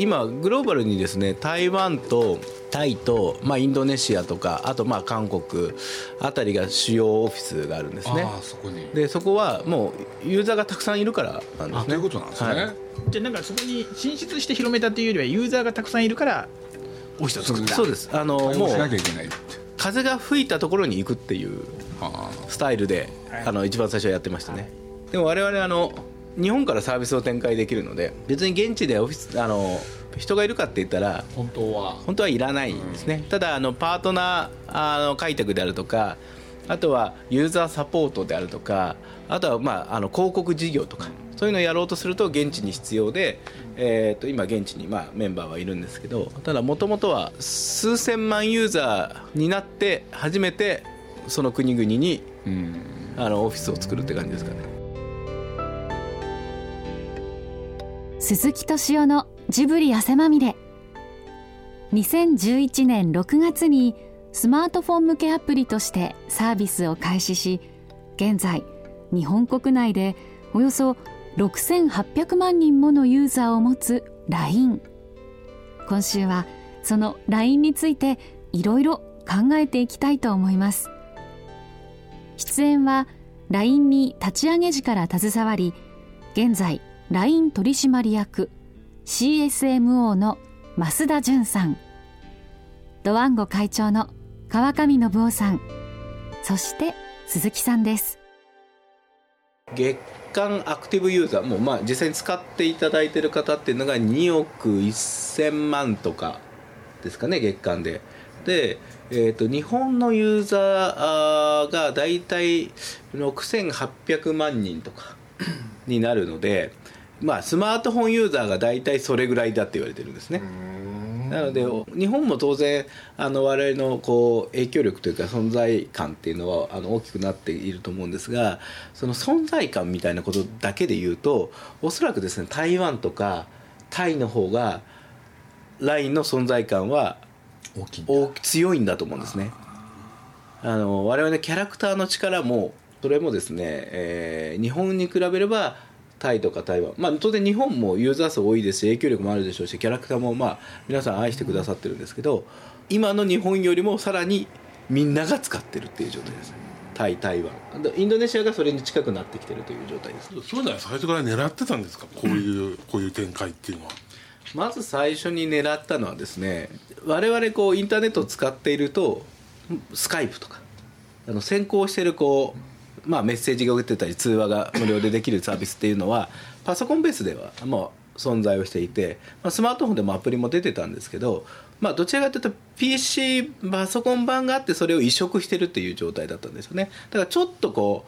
今グローバルにですね台湾とタイと、まあ、インドネシアとかあとまあ韓国あたりが主要オフィスがあるんですね。そこに。でそこはもうユーザーがたくさんいるからなんですね。ということなんですね、はい、じゃあなんかそこに進出して広めたっていうよりはユーザーがたくさんいるからオフィスを作った。そうです。あのもう風が吹いたところに行くっていうスタイルで、あの一番最初はやってましたね、でも我々あの日本からサービスを展開できるので別に現地でオフィスあの人がいるかって言ったら本当は。本当はいらないんですね、うん、ただあのパートナーあの開拓であるとかあとはユーザーサポートであるとかあとは、まあ、あの広告事業とかそういうのをやろうとすると現地に必要で、えー、と今現地に、まあ、メンバーはいるんですけどただもともとは数千万ユーザーになって初めてその国々に、うん、あのオフィスを作るって感じですかね。鈴木敏夫のジブリ汗まみれ。2011年6月にスマートフォン向けアプリとしてサービスを開始し現在日本国内でおよそ6800万人ものユーザーを持つ LINE 今週はその LINE についていろいろ考えていきたいと思います。出演は LINE に立ち上げ時から携わり現在 LINE 取締役 CSMO の増田淳さん。ドワンゴ会長の川上信夫さん。そして鈴木さんです。月間アクティブユーザーもうまあ実際に使っていただいてる方っていうのが2億1000万とかですかね月間で。で、えーと、日本のユーザーが大体6800万人とかになるので、まあ、スマートフォンユーザーが大体それぐらいだって言われてるんですね。なので日本も当然あの我々のこう影響力というか存在感っていうのはあの大きくなっていると思うんですがその存在感みたいなことだけで言うとおそらくですね台湾とかタイの方が LINE の存在感は大強いんだと思うんですね。あの我々のキャラクターの力もそれもですね、えー、日本に比べればタイとか台湾、まあ、当然日本もユーザー数多いですし影響力もあるでしょうしキャラクターもまあ皆さん愛してくださってるんですけど今の日本よりもさらにみんなが使ってるっていう状態です。タイ台湾。インドネシアがそれに近くなってきてるという状態です。そういうのは最初から狙ってたんですか？こういう こういう展開っていうのは。まず最初に狙ったのはですね我々こうインターネットを使っているとスカイプとかあの先行してるこうまあ、メッセージが受けてたり通話が無料でできるサービスっていうのはパソコンベースではもう存在をしていて、まあ、スマートフォンでもアプリも出てたんですけど、まあ、どちらかというと PC パソコン版があってそれを移植してるっていう状態だったんですよね。だからちょっとこ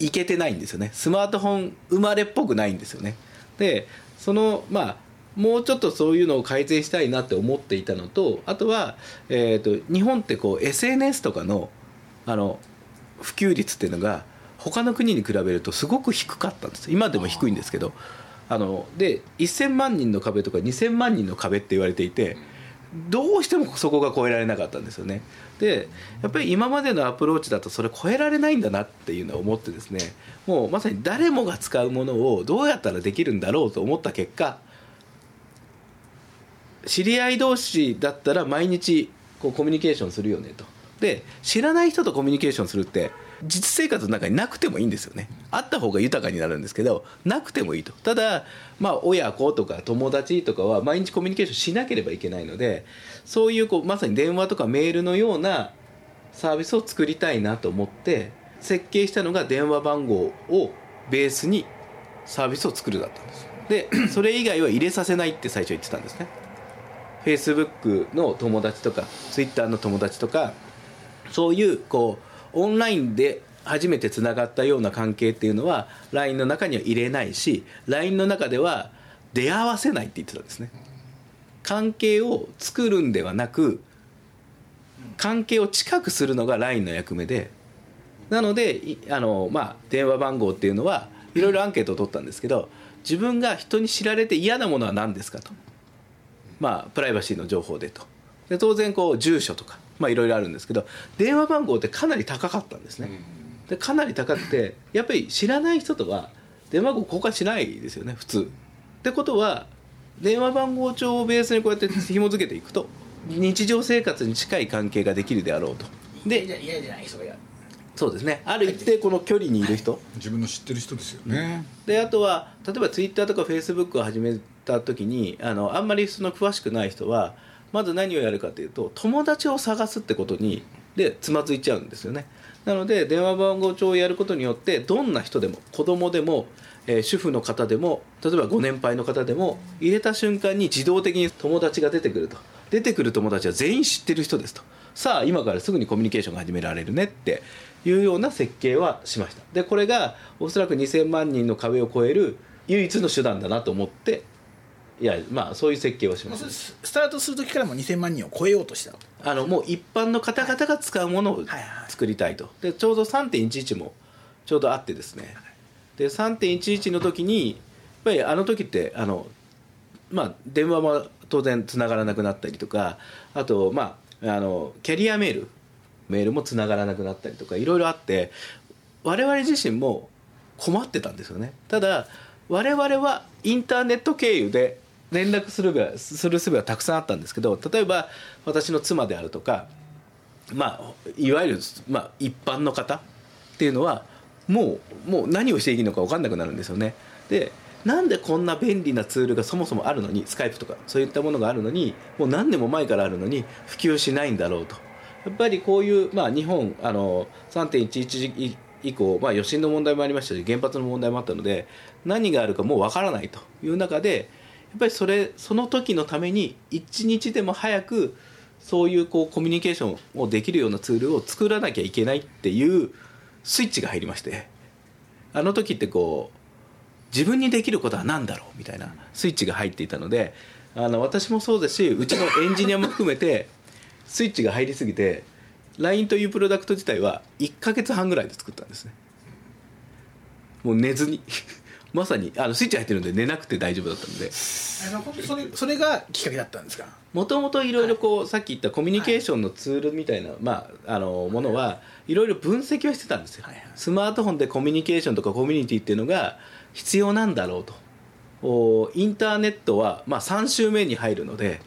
ういけてないんですよね。スマートフォン生まれっぽくないんですよね。でそのまあもうちょっとそういうのを改善したいなって思っていたのとあとは、えーと日本ってこう SNS とかのあの普及率っていうのが他の国に比べるとすごく低かったんです。今でも低いんですけどあので1000万人の壁とか2000万人の壁って言われていてどうしてもそこが超えられなかったんですよね。でやっぱり今までのアプローチだとそれ超えられないんだなっていうのを思ってですねもうまさに誰もが使うものをどうやったらできるんだろうと思った結果知り合い同士だったら毎日こうコミュニケーションするよねと。で知らない人とコミュニケーションするって実生活の中になくてもいいんですよね。あった方が豊かになるんですけどなくてもいいと。ただまあ親子とか友達とかは毎日コミュニケーションしなければいけないのでそういうこうまさに電話とかメールのようなサービスを作りたいなと思って設計したのが電話番号をベースにサービスを作るだったんです。で それ以外は入れさせないって最初言ってたんですね。Facebook の友達とか Twitter の友達とかそういうこうオンラインで初めてつながったような関係っていうのは LINE の中には入れないし LINE の中では出会わせないって言ってたんですね。関係を作るんではなく関係を近くするのが LINE の役目でなのであの、まあ、電話番号っていうのはいろいろアンケートを取ったんですけど自分が人に知られて嫌なものは何ですかと。まあプライバシーの情報でと。で当然こう住所とかまあいろいろあるんですけど電話番号ってかなり高かったんですね。でかなり高くてやっぱり知らない人とは電話番号交換しないですよね普通。ってことは電話番号帳をベースにこうやって紐付けていくと日常生活に近い関係ができるであろうとでで嫌じゃない人がやるそうですねある一定この距離にいる人自分の知ってる人ですよね、であとは例えばツイッターとかフェイスブックを始めた時にあのあんまりその詳しくない人はまず何をやるかというと友達を探すってことにでつまずいちゃうんですよね。なので電話番号帳をやることによってどんな人でも子供でも、えー主婦の方でも例えばご年配の方でも入れた瞬間に自動的に友達が出てくると。出てくる友達は全員知ってる人ですと。さあ今からすぐにコミュニケーションが始められるねっていうような設計はしました。でこれがおそらく2000万人の壁を超える唯一の手段だなと思っていやまあそういう設計をしましたもうそれススタートする時からもう2000万人を超えようとしたあのもう一般の方々が使うものをはい。はい作りたいと。でちょうど3.11もちょうどあってですね。で3.11の時にやっぱりあの時ってあのまあ電話も当然つながらなくなったりとかあとまああのキャリアメールメールもつながらなくなったりとかいろいろあって我々自身も困ってたんですよね。ただ我々はインターネット経由で連絡するべする術はたくさんあったんですけど例えば私の妻であるとかまあいわゆる、まあ、一般の方っていうのはもうもう何をしていいのか分かんなくなるんですよね。でなんでこんな便利なツールがそもそもあるのにスカイプとかそういったものがあるのにもう何年も前からあるのに普及しないんだろうと。やっぱりこういう、まあ、日本あの3.11以降、まあ、余震の問題もありましたし原発の問題もあったので何があるかもう分からないという中でっぱりそれその時のために一日でも早くそういうこうコミュニケーションをできるようなツールを作らなきゃいけないっていうスイッチが入りましてあの時ってこう自分にできることは何だろうみたいなスイッチが入っていたのであの私もそうですしうちのエンジニアも含めてスイッチが入りすぎて LINE というプロダクト自体は1ヶ月半ぐらいで作ったんですね。もう寝ずに。まさにあのスイッチ入ってるんで寝なくて大丈夫だったので。あのそれそれがきっかけだったんですか？もともといろいろこう、さっき言ったコミュニケーションのツールみたいな、まあ、あのものはいろいろ分析はしてたんですよ、はいはい。スマートフォンでコミュニケーションとかコミュニティっていうのが必要なんだろうと。おインターネットは、まあ、3週目に入るので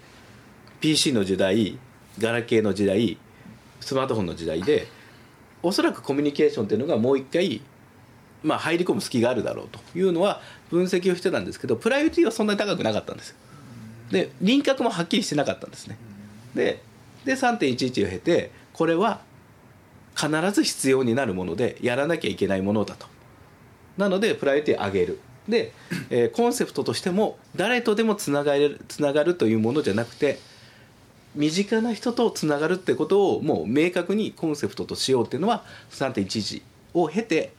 PC の時代ガラケーの時代スマートフォンの時代でおそらくコミュニケーションっていうのがもう一回まあ、入り込む隙があるだろうというのは分析をしてたんですけどプライオリティはそんなに高くなかったんです。で輪郭もはっきりしてなかったんですね。でで3.11を経てこれは必ず必要になるものでやらなきゃいけないものだと。なのでプライオリティを上げる。で、えーコンセプトとしても誰とでもつながれるつながるというものじゃなくて身近な人とつながるってことをもう明確にコンセプトとしようっていうのは3.11を経て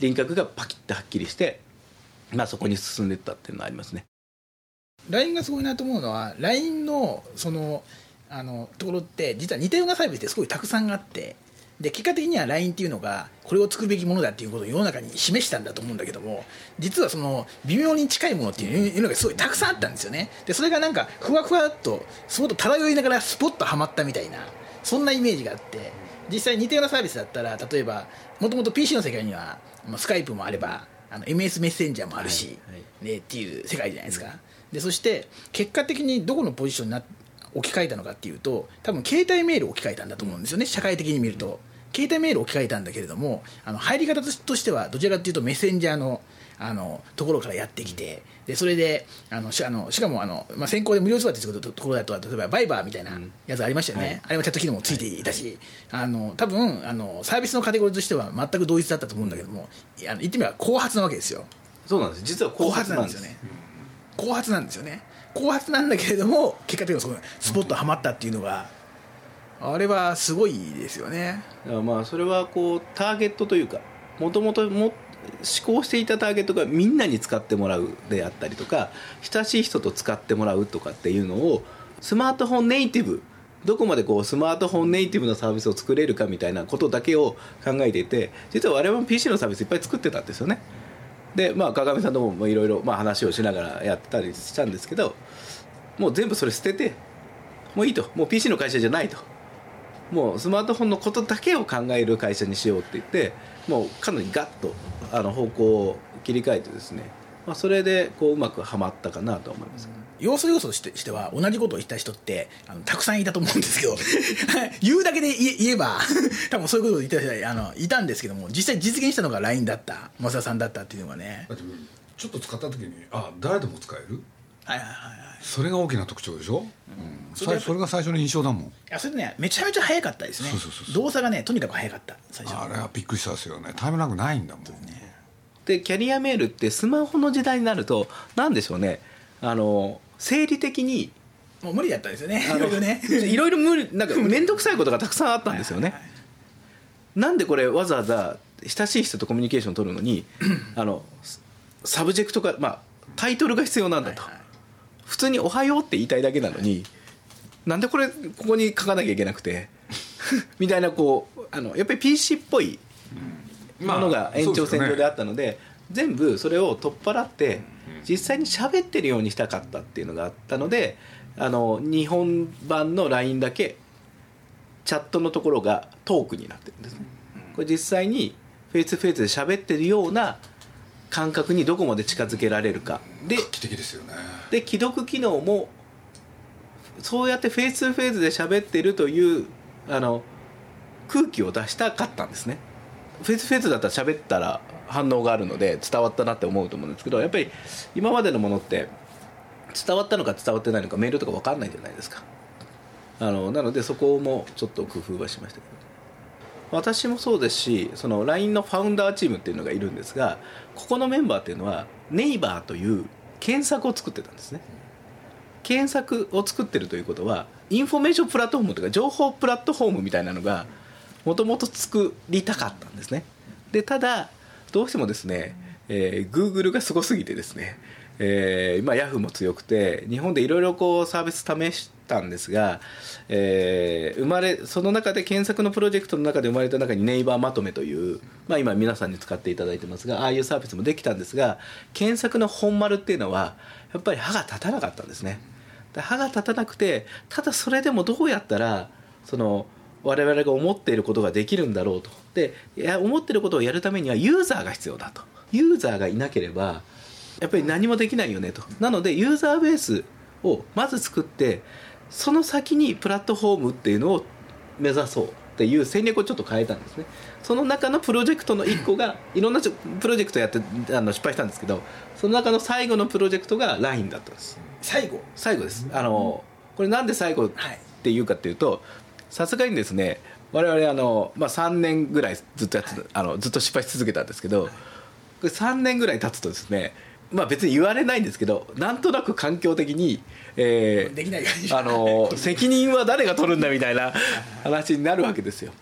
輪郭がパキッとはっきりして、まあ、そこに進んでいったっていうのはありますね。LINE がすごいなと思うのは LINE のそのあのところって実は似たようなサービスってすごいたくさんあってで結果的には LINE っていうのがこれを作るべきものだっていうことを世の中に示したんだと思うんだけども実はその微妙に近いものっていうのがすごいたくさんあったんですよね。でそれがなんかふわふわっとすごく漂いながらスポッとはまったみたいなそんなイメージがあって実際似たようなサービスだったら例えばもともと PC の世界にはまあスカイプもあればあの MS メッセンジャーもあるし、はいはい。ね、っていう世界じゃないですか、でそして結果的にどこのポジションにな置き換えたのかっていうと多分携帯メールを置き換えたんだと思うんですよね社会的に見ると携帯メールを置き換えたんだけれどもあの入り方としてはどちらかというとメッセンジャーのあのところからやってきてでそれであのしあのしかもあの、まあ、先行で無料通話っていうところだと例えばバイバーみたいなやつありましたよね、あれもチャット機能もついていたしあの多分あのサービスのカテゴリーとしては全く同一だったと思うんだけどもいやあの言ってみれば後発なわけですよ。そうなんです。実は後発なんです。よね。後発なんですよね。後発なんだけれども結果的にそスポッとはまったっていうのがあれはすごいですよね。まあそれはこうターゲットというかもともとも思考していたターゲットがみんなに使ってもらうであったりとか親しい人と使ってもらうとかっていうのをスマートフォンネイティブどこまでこうスマートフォンネイティブなサービスを作れるかみたいなことだけを考えていて実は我々も PC のサービスいっぱい作ってたんですよね。でまあ鏡さんともいろいろ話をしながらやってたりしたんですけどもう全部それ捨ててもういいと。もう PC の会社じゃないと。もうスマートフォンのことだけを考える会社にしようって言ってもうかなりガッとあの方向を切り替えてですね、まあ、それでこううまくはまったかなと思います。要素要素としてしては同じことを言った人ってあのたくさんいたと思うんですけど 言うだけで言え言えば 多分そういうことを言った人はあのいたんですけども実際実現したのが LINE だった増田さんだったっていうのがね。だってちょっと使った時にあ誰でも使える？はいはいはいはい。それが大きな特徴でしょ、うん。それさそれが最初の印象だもん。いやそれねめちゃめちゃ早かったですね。そうそうそうそう。動作がねとにかく早かった最初。あれはびっくりしたですよね。タイムラグないんだもん。でキャリアメールってスマホの時代になると何でしょうね。あの生理的にもう無理だったんですよね。いろいろね。いろいろ無理なんか面倒くさいことがたくさんあったんですよね。なんでこれわざわざ親しい人とコミュニケーションを取るのにあのサブジェクトが、まあ、タイトルが必要なんだと、はいはい普通に「おはよう」って言いたいだけなのになんでこれここに書かなきゃいけなくて？みたいなこうあのやっぱり PC っぽいものが延長線上であったので,、全部それを取っ払って実際に喋ってるようにしたかったっていうのがあったのであの日本版の LINE だけチャットのところがトークになってるんですね。これ実際にフェイスフェイスで喋ってるような感覚にどこまで近づけられるかで画期的ですよね。で既読機能もそうやってフェイス2フェイスで喋ってるというあの空気を出したかったんですね。フェイスフェイスだったら喋ったら反応があるので伝わったなって思うと思うんですけどやっぱり今までのものって伝わったのか伝わってないのかメールとか分かんないじゃないですか。あのなのでそこもちょっと工夫はしましたけど。私もそうですしその LINE のファウンダーチームっていうのがいるんですがここのメンバーっていうのはネイバーという検索を作ってたんですね。検索を作ってるということはインフォメーションプラットフォームというか情報プラットフォームみたいなのがもともと作りたかったんですね。でただどうしてもですね、えー、Google がすごすぎてですね、えー、今 Yahoo も強くて日本でいろいろこうサービス試したんですが、えー生まれその中で検索のプロジェクトの中で生まれた中にネイバーまとめという、まあ、今皆さんに使っていただいてますがああいうサービスもできたんですが検索の本丸っていうのはやっぱり歯が立たなかったんですね。歯が立たなくてただそれでもどうやったらその我々が思っていることができるんだろうと。でいや思っていることをやるためにはユーザーが必要だと。ユーザーがいなければやっぱり何もできないよねと。なのでユーザーベースをまず作ってその先にプラットフォームっていうのを目指そうっていう戦略をちょっと変えたんですね。その中のプロジェクトの1個が いろんなプロジェクトやってあの失敗したんですけどその中の最後のプロジェクトが LINE だったんです。最後？最後です。あのこれなんで最後っていうかっていうとさすがにですね我々あの、まあ、3年ぐらいずっとやってたあのずっと失敗し続けたんですけど、これ3年ぐらい経つとですねまあ別に言われないんですけどなんとなく環境的に、えーあの責任は誰が取るんだみたいな話になるわけですよ。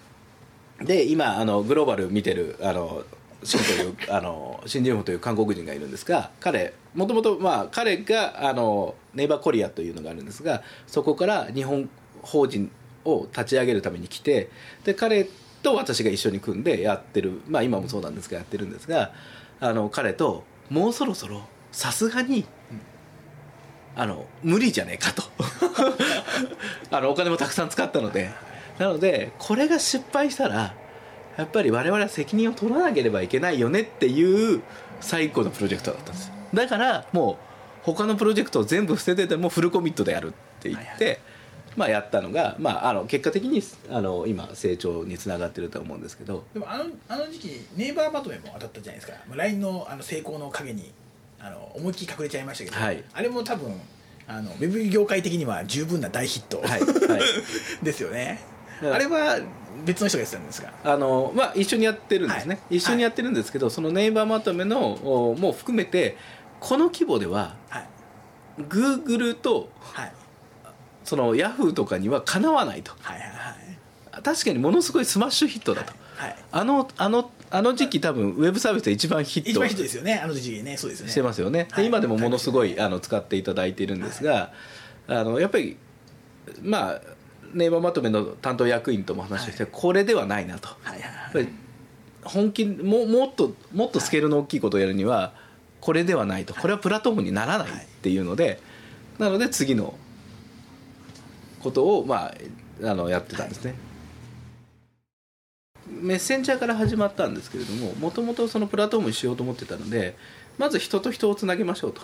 で今あのグローバル見てるあのシンという あのシン・ジュンホという韓国人がいるんですが彼もともとまあ彼があのネイバーコリアというのがあるんですがそこから日本法人を立ち上げるために来てで彼と私が一緒に組んでやってるまあ今もそうなんですがやってるんですがあの彼ともうそろそろさすがにあの無理じゃねえかと。あのお金もたくさん使ったので。なのでこれが失敗したらやっぱり我々は責任を取らなければいけないよねっていう最高のプロジェクトだったんです。だからもう他のプロジェクトを全部捨ててでもフルコミットでやるって言って、まあ、やったのが、まあ、あの結果的にあの今成長につながってると思うんですけど。でもあのあの時期ネイバーまとめも当たったじゃないですか。まあ LINE のあの成功の陰にあの思いっきり隠れちゃいましたけど、はい。あれも多分あのウェブ業界的には十分な大ヒット、はいはい。ですよね。うんあれは別の人がやってたんですがあのまあ、一緒にやってるんですね、はい。一緒にやってるんですけど、そのネイバーまとめのおも含めてこの規模でははい。グーグルとはいそのヤフーとかにはかなわないと。はいはいはい。確かにものすごいスマッシュヒットだと、はいあのあのあの時期多分ウェブサービスで一番ヒット。一番ヒットですよね。あの時期ね。そうですよね。してますよね、はい。で今でもものすごいあの使っていただいているんですが、あのやっぱりまあネイバーまとめの担当役員とも話をして、これではないなと。はいはい本気ももっともっとスケールの大きいことをやるにはこれではないと。これはプラットフォームにならないっていうのでなので次のことをまああのやってたんですね、メッセンジャーから始まったんですけれどももともとそのプラットフォームにしようと思ってたのでまず人と人をつなげましょうと。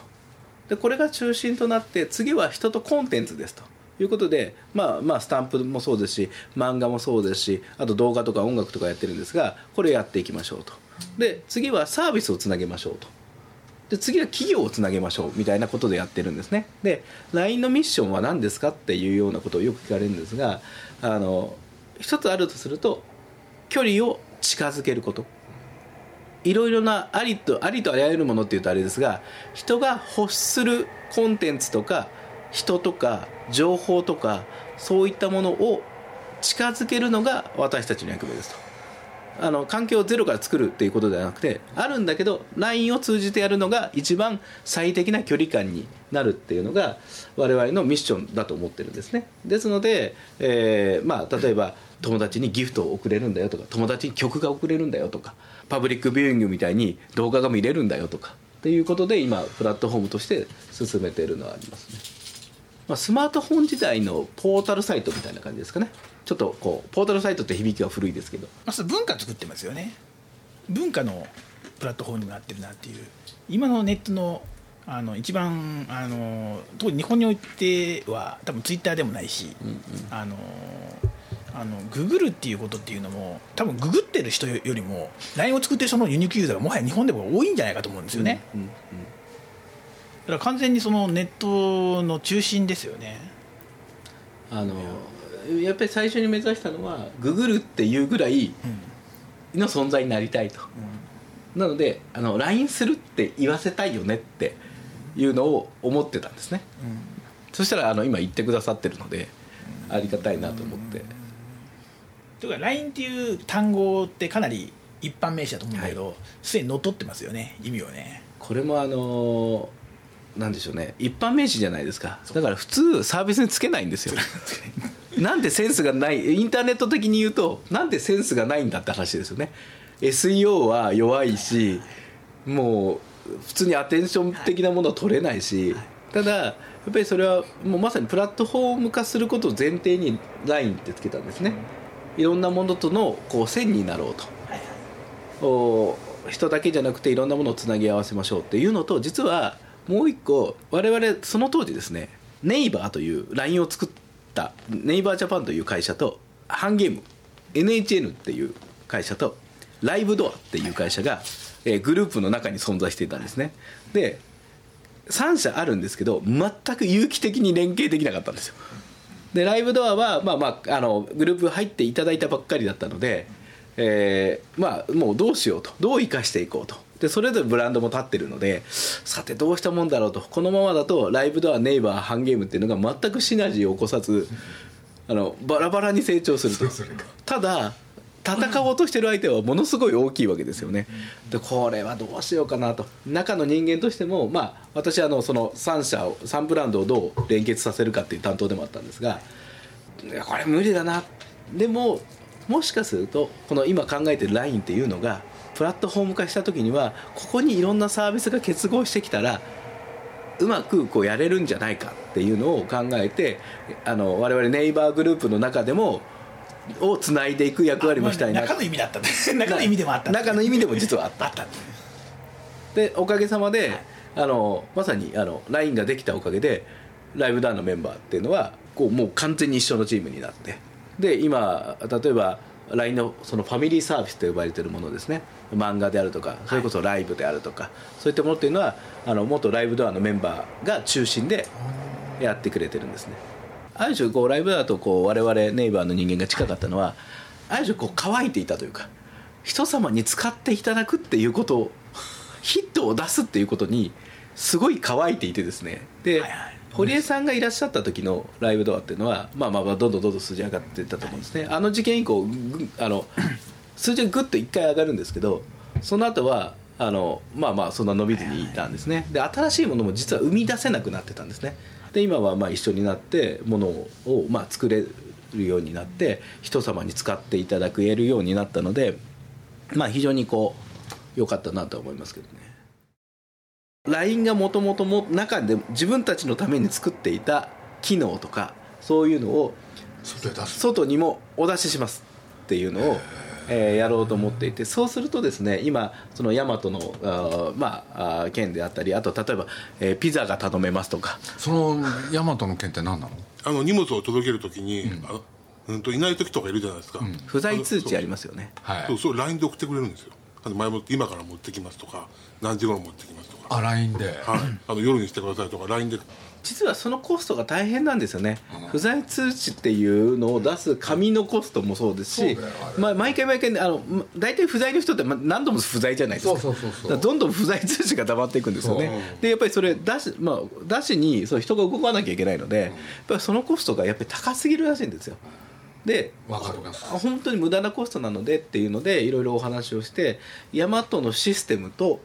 でこれが中心となって次は人とコンテンツですと。いうことで、まあ、まあスタンプもそうですし漫画もそうですしあと動画とか音楽とかやってるんですがこれやっていきましょうと。で次はサービスをつなげましょうと。次は企業をつなげましょうみたいなことでやってるんですねで LINE のミッションは何ですかっていうようなことをよく聞かれるんですがあの一つあるとすると距離を近づけることいろいろなありとありとあらゆるものっていうとあれですが人が欲するコンテンツとか人とか情報とかそういったものを近づけるのが私たちの役目ですと。あの環境をゼロから作るっていうことではなくてあるんだけど LINE を通じてやるのが一番最適な距離感になるっていうのが我々のミッションだと思ってるんですね。ですので、えーまあ、例えば友達にギフトを送れるんだよとか友達に曲が送れるんだよとかパブリックビューイングみたいに動画が見れるんだよとかっていうことで今プラットフォームとして進めているのはありますね、まあ、スマートフォン時代のポータルサイトみたいな感じですかね。ちょっとこうポータルサイトって響きは古いですけど。まず文化作ってますよね。文化のプラットフォームになってるなっていう。今のネットのあの一番あの特に日本においては多分ツイッターでもないし、あのあのググるっていうことっていうのも多分ググってる人よりも LINE を作ってる人のユニークユーザーがもはや日本でも多いんじゃないかと思うんですよね、うんうん。だから完全にそのネットの中心ですよね。あのやっぱり最初に目指したのはググるっていうぐらいの存在になりたいと、なのであの LINE するって言わせたいよねっていうのを思ってたんですね、そしたらあの今言ってくださってるのでありがたいなと思って、というか LINE っていう単語ってかなり一般名詞だと思うんだけどすで、にのっとってますよね意味をね。これもあのなんでしょうね。一般名詞じゃないですか。だから普通サービスにつけないんですよなんでセンスがないインターネット的に言うとなんでセンスがないんだって話ですよね。SEO は弱いしもう普通にアテンション的なものは取れないし、ただやっぱりそれはもうまさにプラットフォーム化することを前提に LINE ってつけたんですね、いろんなものとのこう線になろうと、人だけじゃなくていろんなものをつなぎ合わせましょうっていうのと実はもう一個我々その当時ですねネイバーという LINE を作ってたネイバージャパンという会社とハンゲーム NHN っていう会社とライブドアっていう会社が、えーグループの中に存在していたんですね。で3社あるんですけど全く有機的に連携できなかったんですよ。でライブドアは、まあまあ、あのグループ入っていただいたばっかりだったので、えーまあ、もうどうしようとどう生かしていこうと。でそれぞれブランドも立ってるのでさてどうしたもんだろうと。このままだとライブドアネイバーハンゲームっていうのが全くシナジーを起こさずあのバラバラに成長すると。ただ戦おうとしてる相手はものすごい大きいわけですよね。でこれはどうしようかなと。中の人間としてもまあ私はあのその3社を3ブランドをどう連結させるかっていう担当でもあったんですがこれ無理だな。でももしかするとこの今考えてる LINE っていうのがプラットフォーム化した時にはここにいろんなサービスが結合してきたらうまくこうやれるんじゃないかっていうのを考えてあの我々ネイバーグループの中でもをつないでいく役割もしたいな。中の意味だった 中の意味でもあった中の意味でも実はあった。あったでおかげさまで、あのまさにあの LINE ができたおかげでライブダウンのメンバーっていうのはこうもう完全に一緒のチームになって。で今例えば LINE のそのファミリーサービスと呼ばれているものですね。漫画であるとかそれこそライブであるとか、そういったものっていうのはあの元ライブドアのメンバーが中心でやってくれてるんですね。ある種こうライブだとこう我々ネイバーの人間が近かったのはある種こう乾いていたというか人様に使っていただくっていうことをヒットを出すっていうことにすごい乾いていてですね。で、はいはい堀江さんがいらっしゃった時のライブドアっていうのはまあまあまあどんどんどんどん数字上がっていったと思うんですね、あの事件以降あの数字がぐっと1回上がるんですけどその後はあのまあまあそんな伸びずにいたんですね。で新しいものも実は生み出せなくなってたんですね。で今はまあ一緒になってものをまあ作れるようになって人様に使っていただけるようになったのでまあ非常にこう良かったなと思いますけどね。LINE がもともとも中で自分たちのために作っていた機能とかそういうのを外へ出す。外にもお出ししますっていうのをえーやろうと思っていてそうするとですね今そのヤマトのあーまあ件であったりあと例えば、えーピザが頼めますとか。そのヤマトの件って何なの？あの荷物を届けるときに、あのうんといない時とかいるじゃないですか、不在通知ありますよね。はい。そうそう LINE で送ってくれるんですよ。今から持ってきますとか何時頃持ってきますあ LINE で。はい、あの夜にしてくださいとか LINE で。実はそのコストが大変なんですよね、不在通知っていうのを出す紙のコストもそうですしまあ、毎回毎回ねあのま大体不在の人ってま何度も不在じゃないですか。そうそうそうそう。だからどんどん不在通知が溜まっていくんですよね。でやっぱりそれ出し,、まあ、出しにそう人が動かなきゃいけないので、やっぱりそのコストがやっぱり高すぎるらしいんですよ。でわかります。あ本当に無駄なコストなのでっていうのでいろいろお話をしてヤマトのシステムと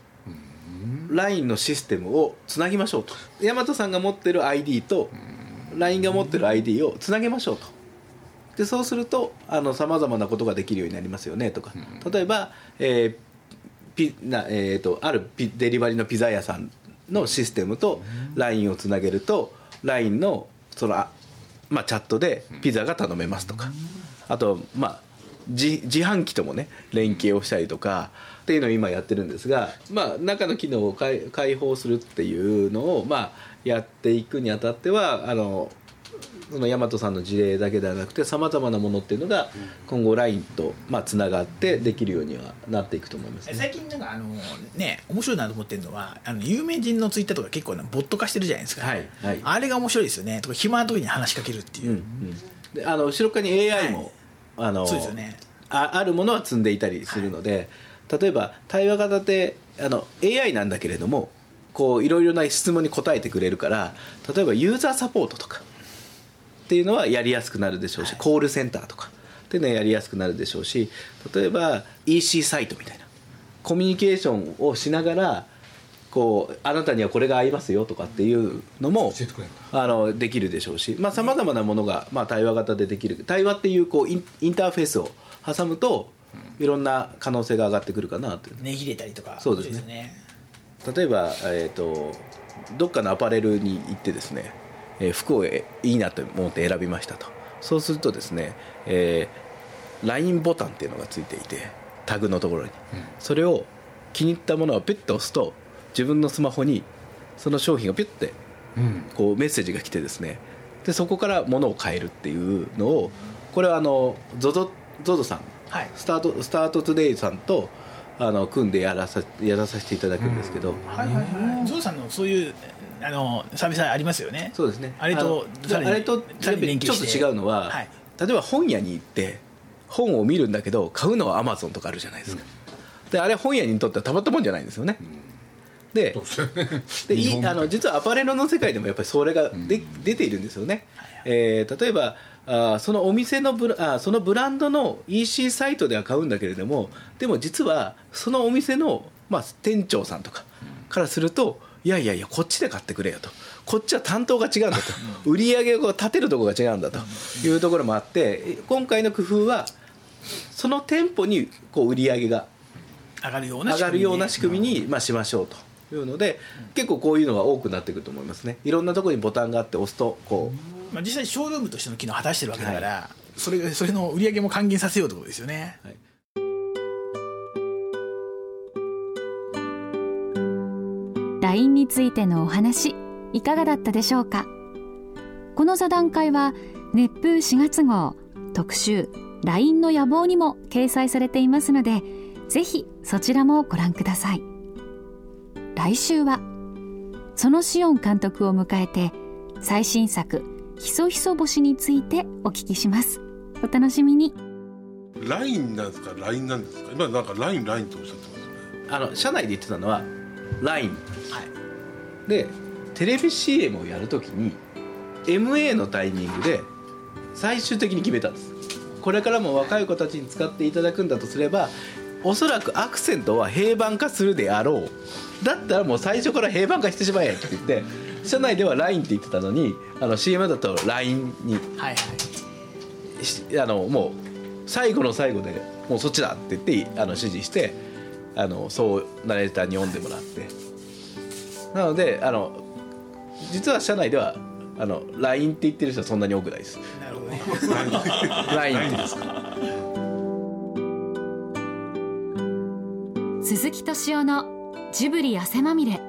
LINE のシステムをつなぎましょうと。ヤマトさんが持ってる ID と LINE が持ってる ID をつなげましょうと。でそうするとさまざまなことができるようになりますよねとか。例えば、えーピなえー、とあるピデリバリーのピザ屋さんのシステムと LINE をつなげると LINE のそのまあ、チャットでピザが頼めますとか。あとまあ自自販機ともね連携をしたりとか。っていうのを今やってるんですが、まあ、中の機能を開開放するっていうのを、まあ、やっていくにあたってはあのその大和さんの事例だけではなくてさまざまなものっていうのが今後 LINE とまあつながってできるようにはなっていくと思います、ね。最近なんかあのね面白いなと思ってるのはあの有名人のツイッターとか結構なボット化してるじゃないですか、はいはい。あれが面白いですよね。とか暇な時に話しかけるっていう。う、んうん、であの後ろ側に AI も、あのそうですよね。ああるものは積んでいたりするので、例えば対話型ってあの AI なんだけれどもこういろいろな質問に答えてくれるから例えばユーザーサポートとかっていうのはやりやすくなるでしょうし、コールセンターとかっていうのはやりやすくなるでしょうし例えば EC サイトみたいなコミュニケーションをしながらこうあなたにはこれが合いますよとかっていうのもあのできるでしょうしさまざ、まなものが、まあ、対話型でできる。対話っていうこうインインターフェースを挟むといろんな可能性が上がってくるかなという。値切れたりとか。そうですね。例えば、えー、とどっかのアパレルに行ってですね、えー服をえいいなと思って選びましたと。そうするとですね、えー、LINE ボタンっていうのがついていてタグのところに、それを気に入ったものをピュッと押すと自分のスマホにその商品がピュッてうん。こうメッセージが来てですね。でそこから物を買えるっていうのをこれはあの ZOZO さんはい。スタートスタートトゥデイさんとあの組んでやらさやらさせていただくんですけど、はいはいはいゾウさんのそういうあのサービスありますよね。そうですね。あれとあれとちょっと違うのは、はい。例えば本屋に行って本を見るんだけど買うのはアマゾンとかあるじゃないですか、であれ本屋にとってはたまったもんじゃないんですよね、でであの実はアパレルの世界でもやっぱりそれがで、出ているんですよね、えー例えばあーそのお店のブラあーそのブランドの EC サイトでは買うんだけれどもでも実はそのお店の、まあ、店長さんとかからするといやいやいやこっちで買ってくれよと。こっちは担当が違うんだと。売り上げを立てるところが違うんだと。いうところもあって今回の工夫はその店舗にこう売り上げが上がるような上がるような仕組みにに、まあ、しましょうと。いうので結構こういうのが多くなってくると思いますね。いろんなところにボタンがあって押すとこうまあ、実際ショールームとしての機能を果たしてるわけだから、それそれの売り上げも還元させようってことですよね、はい。LINE についてのお話いかがだったでしょうか？この座談会は熱風4月号特集 LINE の野望にも掲載されていますのでぜひそちらもご覧ください。来週はそのシオン監督を迎えて最新作ひそひそ星についてお聞きします。お楽しみに。LINE なんですか？LINE なんですか？今なんか LINE LINE とおっしゃってますよね。あの社内で言ってたのは LINE はい。でテレビ CM をやるときに MA のタイミングで最終的に決めたんです。これからも若い子たちに使っていただくんだとすればおそらくアクセントは平板化するであろう。だったらもう最初から平板化してしまえって言って社内では LINE って言ってたのにあの CM だと LINE にはいはい。しあのもう最後の最後でもうそっちだって言ってあの指示してあのそうナレーターに読んでもらって。なのであの実は社内ではあの LINE って言ってる人はそんなに多くないです。なるほどね。LINE ってです鈴木敏夫のジブリ汗まみれ